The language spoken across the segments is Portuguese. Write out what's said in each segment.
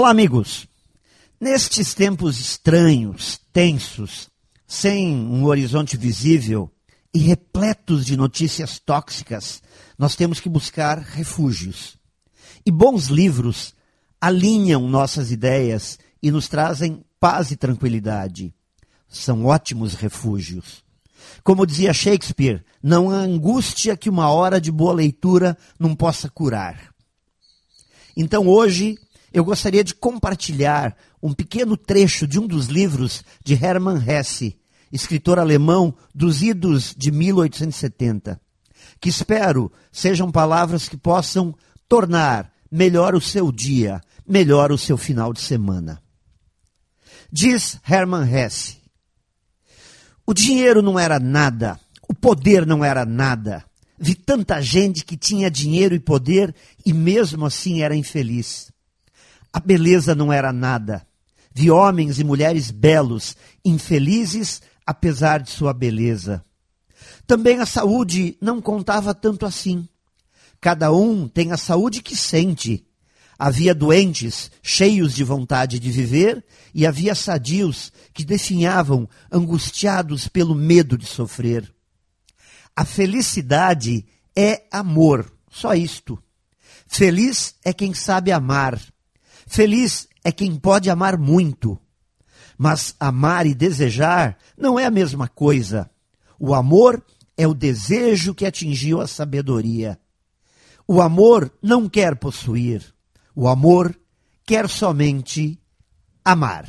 Olá, amigos. Nestes tempos estranhos, tensos, sem um horizonte visível e repletos de notícias tóxicas, nós temos que buscar refúgios. E bons livros alinham nossas ideias e nos trazem paz e tranquilidade. São ótimos refúgios. Como dizia Shakespeare, não há angústia que uma hora de boa leitura não possa curar. Então hoje eu gostaria de compartilhar um pequeno trecho de um dos livros de Hermann Hesse, escritor alemão dos idos de 1870, que espero sejam palavras que possam tornar melhor o seu dia, melhor o seu final de semana. Diz Hermann Hesse: O dinheiro não era nada, o poder não era nada. Vi tanta gente que tinha dinheiro e poder e mesmo assim era infeliz. A beleza não era nada. Vi homens e mulheres belos, infelizes apesar de sua beleza. Também a saúde não contava tanto assim. Cada um tem a saúde que sente. Havia doentes, cheios de vontade de viver, e havia sadios que definhavam, angustiados pelo medo de sofrer. A felicidade é amor, só isto. Feliz é quem sabe amar. Feliz é quem pode amar muito. Mas amar e desejar não é a mesma coisa. O amor é o desejo que atingiu a sabedoria. O amor não quer possuir. O amor quer somente amar.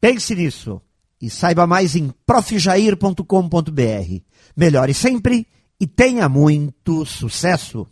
Pense nisso e saiba mais em profjair.com.br. Melhore sempre e tenha muito sucesso!